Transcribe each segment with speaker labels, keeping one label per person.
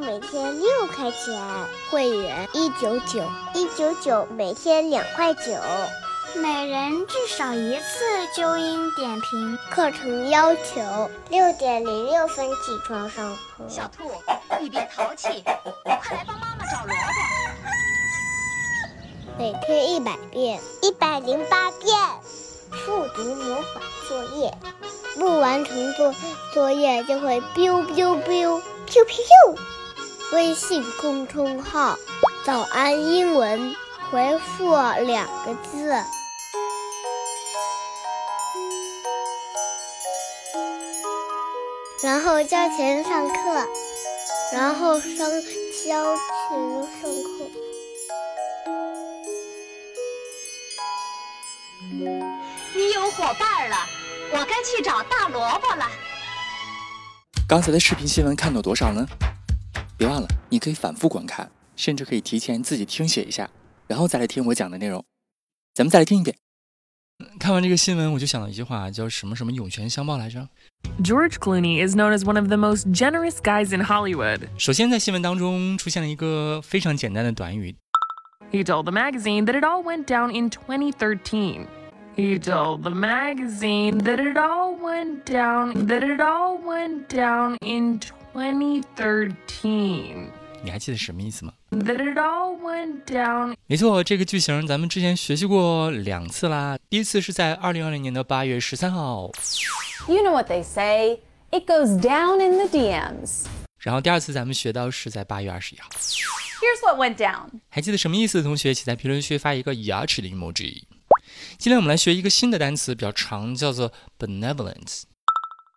Speaker 1: 每天六块钱。会员一九九，一九九每天两块九。每人至少一次纠音点评。课程要求六点零六分起床上课。
Speaker 2: 小兔，你别淘气，快来帮妈妈找萝卜。
Speaker 1: 每天一百遍，一百零八遍。复读魔法作业。不完成作作业就会 biu biu biu biu biu。微信公众号“早安英文”，回复两个字，然后交钱上课，然后上交钱上课。
Speaker 2: 你有伙伴了。我该去找大萝卜了。
Speaker 3: 刚才的视频新闻看到多少呢？别忘了，你可以反复观看，甚至可以提前自己听写一下，然后再来听我讲的内容。咱们再来听一遍。看完这个新闻，我就想到一句话，叫什么什么涌泉相报来着
Speaker 4: ？George Clooney is known as one of the most generous guys in Hollywood。
Speaker 3: 首先，在新闻当中出现了一个非常简单的短语。
Speaker 4: He told the magazine that it all went down in 2013. He told the magazine that it all went down that it all went down in 2013.
Speaker 3: 你还记得什么意思吗
Speaker 4: ？That it all went down.
Speaker 3: 没错，这个句型咱们之前学习过两次啦。第一次是在二零二零年的八月十三号。
Speaker 5: You know what they say? It goes down in the DMs.
Speaker 3: 然后第二次咱们学到是在八月二十一号。
Speaker 5: Here's what went down.
Speaker 3: 还记得什么意思的同学，请在评论区发一个牙齿的 emoji。今天我们来学一个新的单词，比较长，叫做 benevolent。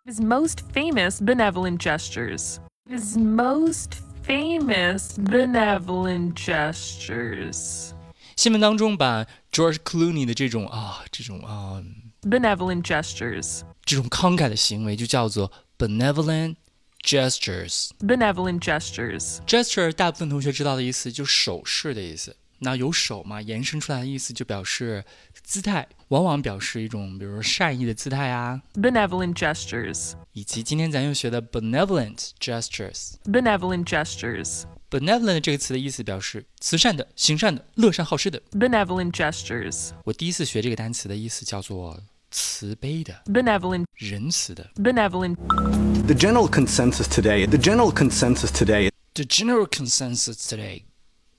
Speaker 4: His most famous benevolent gestures. His most famous benevolent gestures.
Speaker 3: 新闻当中把 George Clooney 的这种啊，这种啊
Speaker 4: benevolent gestures，
Speaker 3: 这种慷慨的行为就叫做 benevolent
Speaker 4: gestures。benevolent
Speaker 3: gestures。gesture 大部分同学知道的意思就手势的意思。那有手嘛，延伸出来的意思就表示 姿态，往往表示一种，比如说善意的姿态啊，
Speaker 4: benevolent gestures，
Speaker 3: 以及今天咱又学的 benevolent gestures，benevolent
Speaker 4: gestures，benevolent
Speaker 3: 这个词的意思表示慈善的、行善的、乐善好施的，
Speaker 4: benevolent gestures。
Speaker 3: 我第一次学这个单词的意思叫做慈悲的，
Speaker 4: benevolent
Speaker 3: 仁慈的，
Speaker 6: benevolent。The general consensus today, the general consensus today,
Speaker 3: the general consensus today.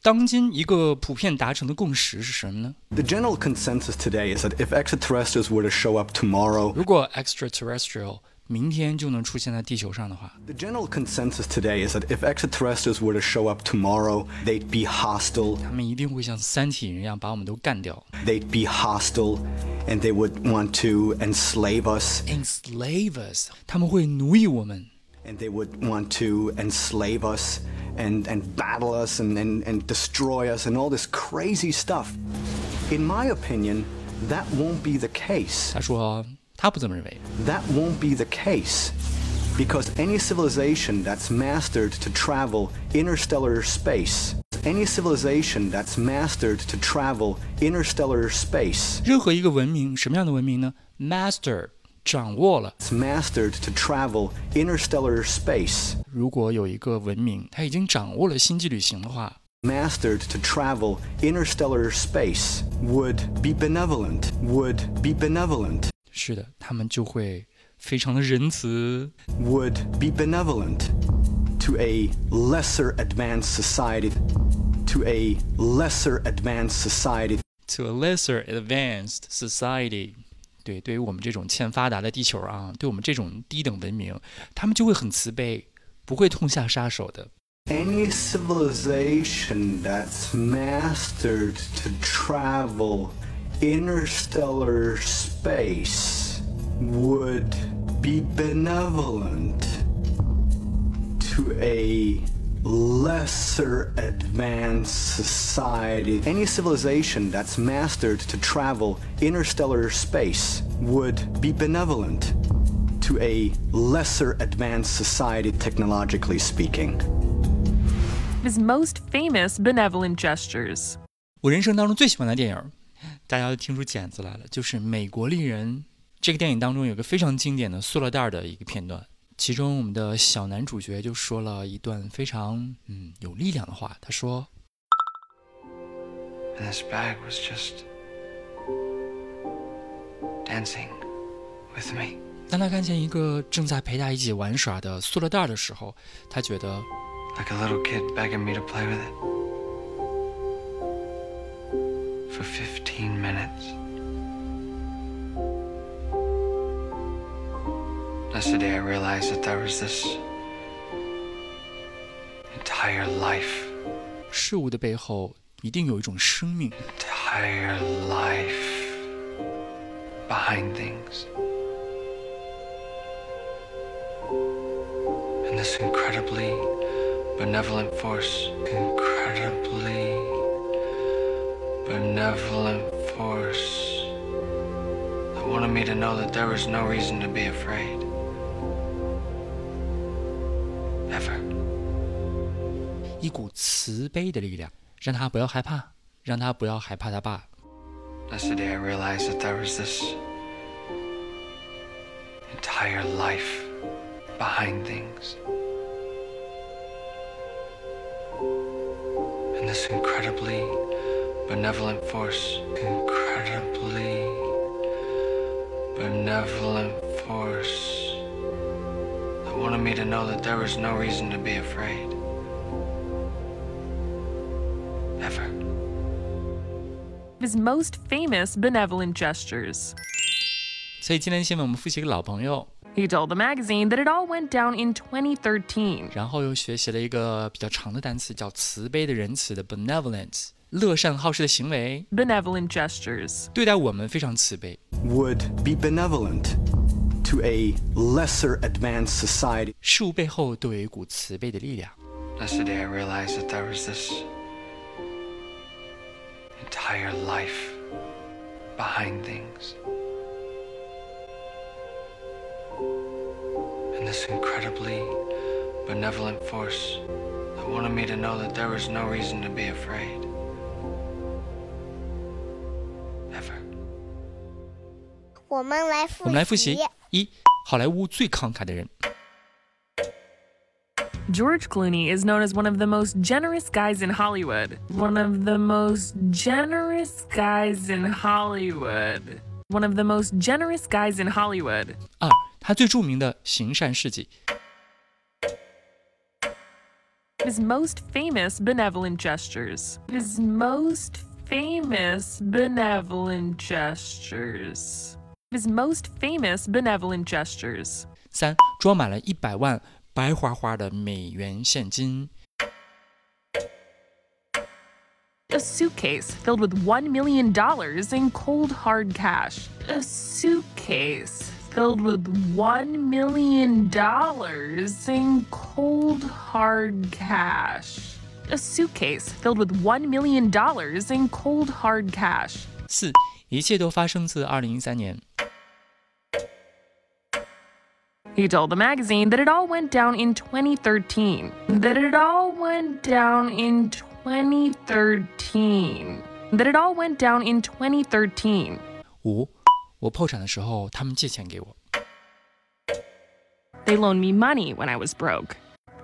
Speaker 3: 当今一个普遍达成的共识是什么呢？
Speaker 6: The general consensus today is that if extraterrestrials were to show up tomorrow，
Speaker 3: 如果 extraterrestrial 明天就能出现在地球上的话，
Speaker 6: The general consensus today is that if extraterrestrials were to show up tomorrow, they'd be hostile。
Speaker 3: 他们一定会像三体人一样把我们都干掉。
Speaker 6: They'd be hostile, and they would want to enslave us.
Speaker 3: Enslave us，他们会奴役我们。
Speaker 6: And they would want to enslave us and, and battle us and, and, and destroy us and all this crazy stuff. In my opinion, that won't be the case.
Speaker 3: That will
Speaker 6: won't be the case. Because any civilization that's mastered to travel interstellar space, any civilization that's mastered to travel interstellar space，
Speaker 3: 任何一个文明，什么样的文明呢？Master 掌握了。
Speaker 6: Mastered to travel interstellar space。
Speaker 3: 如果有一个文明，它已经掌握了星际旅行的话，
Speaker 6: Mastered to travel interstellar space would be benevolent. Would be benevolent.
Speaker 3: 是的，他们就会非常的仁慈。
Speaker 6: Would be benevolent. to a lesser advanced society. To a lesser advanced society.
Speaker 3: To a lesser advanced society. 对，对于我们这种欠发达的地球啊，对我们这种低等文明，他们就会很慈悲，不会痛下杀手的。
Speaker 6: Any civilization that's mastered to travel interstellar space would be benevolent to a lesser advanced society. Any civilization that's mastered to travel interstellar space would be benevolent to a lesser advanced society, technologically speaking.
Speaker 4: His most famous benevolent gestures.
Speaker 3: 我人生当中最喜欢的电影，大家都听出茧子来了，就是《美国丽人》。这个电影当中有个非常经典的塑料袋的一个片段， 其中我们的小男主角就说了一段非常嗯有力量的话，他说
Speaker 7: ：“This bag was just dancing with me。”
Speaker 3: 当他看见一个正在陪他一起玩耍的塑料袋的时候，他觉得。
Speaker 7: like a little kid begging me to play with it. For 15 minutes. That's the day I realized that there was this entire life.
Speaker 3: 事物的背后一定有一种生命。
Speaker 7: Entire life behind things. And this incredibly benevolent force, incredibly benevolent force that wanted me to know that there was no reason to be afraid.
Speaker 3: 一股慈悲的力量，让他不要害怕，让他不要害怕他爸。
Speaker 7: That's the day I realized that there was this entire life behind things. and this incredibly benevolent force, incredibly benevolent force that wanted me to know that there was no reason to be afraid.
Speaker 4: His most famous benevolent gestures.
Speaker 3: 所以今天新闻我们复习一个老朋友
Speaker 4: he told the magazine that it all went down in 2013.
Speaker 3: 然后又学习了一个比较长的单词，叫慈悲的仁慈的 benevolence，乐善好施的行为
Speaker 4: benevolent gestures，
Speaker 3: 对待我们非常慈悲。
Speaker 6: Would be benevolent to a lesser advanced society。
Speaker 3: 事物背后都有一股慈悲的力量。
Speaker 7: That's the day I realized that there was this entire life behind things. and this incredibly benevolent force that wanted me to know that there was no reason to be afraid. Ever.
Speaker 1: 我们来复
Speaker 3: 我们来复习一，好莱坞最慷慨的人。
Speaker 4: George Clooney is known as one of the most generous guys in Hollywood. One of the most generous guys in Hollywood. One of the most generous guys in Hollywood.
Speaker 3: 二他最着名的行善事迹。
Speaker 4: His most famous benevolent gestures. His most famous benevolent gestures. His most famous benevolent gestures.
Speaker 3: 三，装满了一百万 白花花的美元现金。
Speaker 4: A suitcase filled with $1 million in cold hard cash. A suitcase filled with $1 million in cold hard cash. A suitcase filled with $1 million in cold hard cash.
Speaker 3: 四，一切都发生自二零一三年。
Speaker 4: He told the magazine that it all went down in 2013. That it all went down in 2013. That it all went down in 2013.
Speaker 3: 五，我破产的时候，他们借钱给我。
Speaker 4: They loaned me money when I was broke.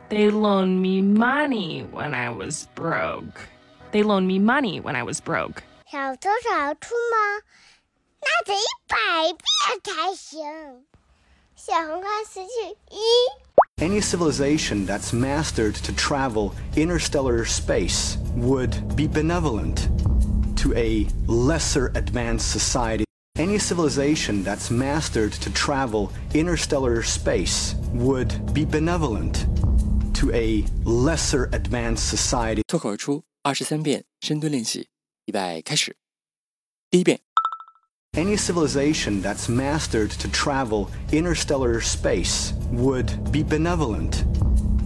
Speaker 4: They loaned me money when I was broke. They loaned me money when I was broke.
Speaker 1: 少多少出吗？那得一百遍才行。 小红花词句一。
Speaker 6: Any civilization that's mastered to travel interstellar space would be benevolent to a lesser advanced society. Any civilization that's mastered to travel interstellar space would be benevolent to a lesser advanced society.
Speaker 3: 脱口而出二十三遍深蹲练习，预备开始。第一遍，
Speaker 6: Any civilization that's mastered to travel interstellar space would be benevolent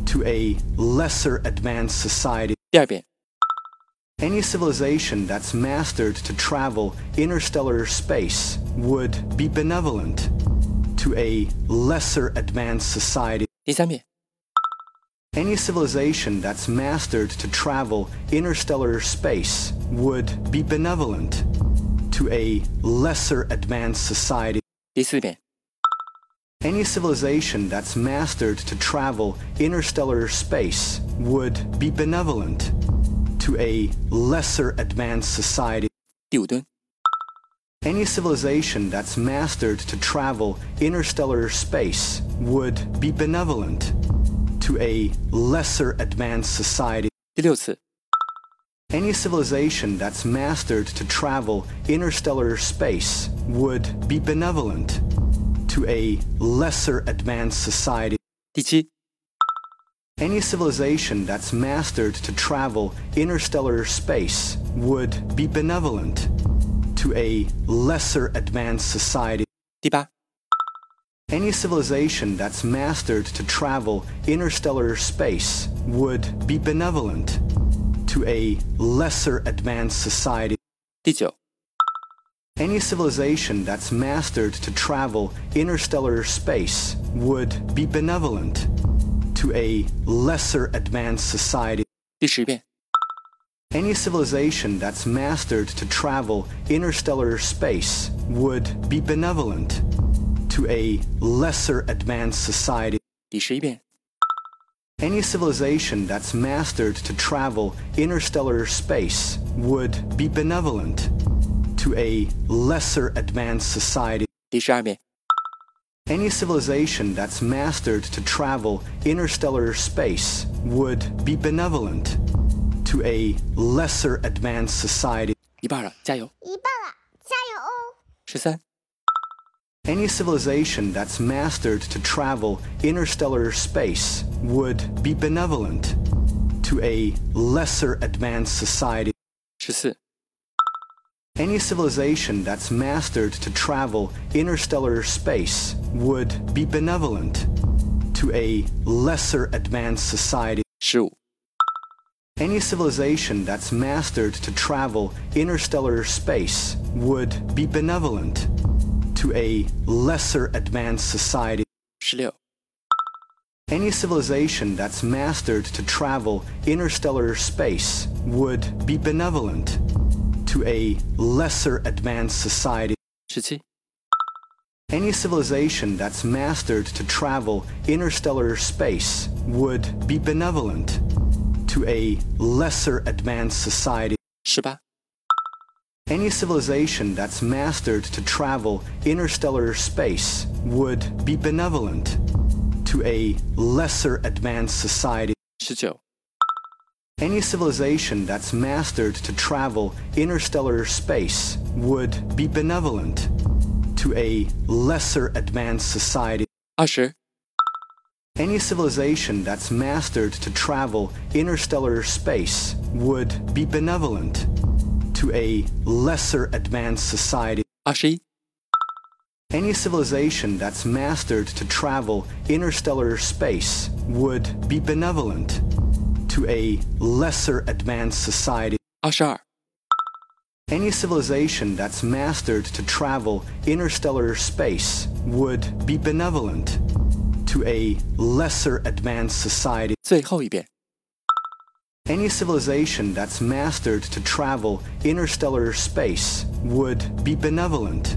Speaker 6: to a lesser advanced society.
Speaker 3: 第二遍，
Speaker 6: Any civilization that's mastered to travel interstellar space would be benevolent to a lesser advanced society.
Speaker 3: 第三遍，
Speaker 6: Any civilization that's mastered to travel interstellar space would be benevolent to a lesser advanced society.
Speaker 3: 第四遍，
Speaker 6: Any civilization that's mastered to travel interstellar space would be benevolent to a lesser advanced society.
Speaker 3: 第五蹲，
Speaker 6: Any civilization that's mastered to travel interstellar space would be benevolent to a lesser advanced society.
Speaker 3: 第六次，
Speaker 6: Any civilization that's mastered to travel interstellar space would be benevolent to a lesser advanced society.
Speaker 3: 第七，
Speaker 6: Any civilization that's mastered to travel interstellar space would be benevolent to a lesser advanced society.
Speaker 3: 第八，
Speaker 6: Any civilization that's mastered to travel interstellar space would be benevolent to a lesser advanced society.
Speaker 3: 第九，
Speaker 6: Any civilization that's mastered to travel interstellar space would be benevolent to a lesser advanced society.
Speaker 3: 第十遍，
Speaker 6: Any civilization that's mastered to travel interstellar space would be benevolent to a lesser advanced society.
Speaker 3: 第十一遍，
Speaker 6: Any civilization that's mastered to travel interstellar space would be benevolent to a lesser advanced society.
Speaker 3: 第十二遍，
Speaker 6: Any civilization that's mastered to travel interstellar space would be benevolent to a lesser advanced society.
Speaker 3: 一半了，加油！
Speaker 1: 一半了，加油哦！
Speaker 3: 十三、
Speaker 6: Any civilization that's mastered to travel interstellar space would be benevolent to a lesser advanced society.
Speaker 3: 十四。
Speaker 6: any civilization that's mastered to travel interstellar space would be benevolent to a lesser advanced society.
Speaker 3: 15.
Speaker 6: Any civilization that's mastered to travel interstellar space would be benevolent to a lesser advanced society.
Speaker 3: 16
Speaker 6: any civilization that's mastered to travel interstellar space would be benevolent to a lesser advanced society.
Speaker 3: Shitty.
Speaker 6: Any civilization that's mastered to travel interstellar space would be benevolent to a lesser advanced society.
Speaker 3: 18.
Speaker 6: Any civilization that's mastered to travel interstellar space would be benevolent to a lesser advanced society.
Speaker 3: 19.
Speaker 6: Any civilization that's mastered to travel interstellar space would be benevolent to a lesser advanced society.
Speaker 3: 20.
Speaker 6: Any civilization that's mastered to travel interstellar space would be benevolent to a lesser advanced society.
Speaker 3: 21.
Speaker 6: Any civilization that's mastered to travel interstellar space would be benevolent to a lesser advanced society.
Speaker 3: 二十二、
Speaker 6: Any civilization that's mastered to travel interstellar space would be benevolent to a lesser advanced society.
Speaker 3: 最后一遍。
Speaker 6: Any civilization that's mastered to travel interstellar space would be benevolent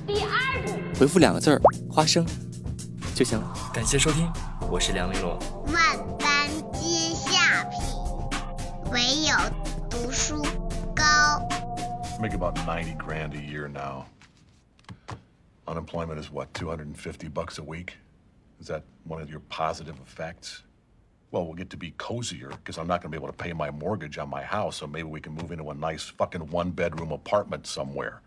Speaker 3: 回复两个字儿“花生”就行了。感谢收听，我是梁玲珑。
Speaker 1: 万般皆下品，唯有读书高。
Speaker 8: make about 90 grand a year now. Unemployment is what, 250 bucks a week? Is that one of your positive effects? Well, we'll get to be cozier because I'm not going to be able to pay my mortgage on my house, so maybe we can move into a nice fucking one bedroom apartment somewhere.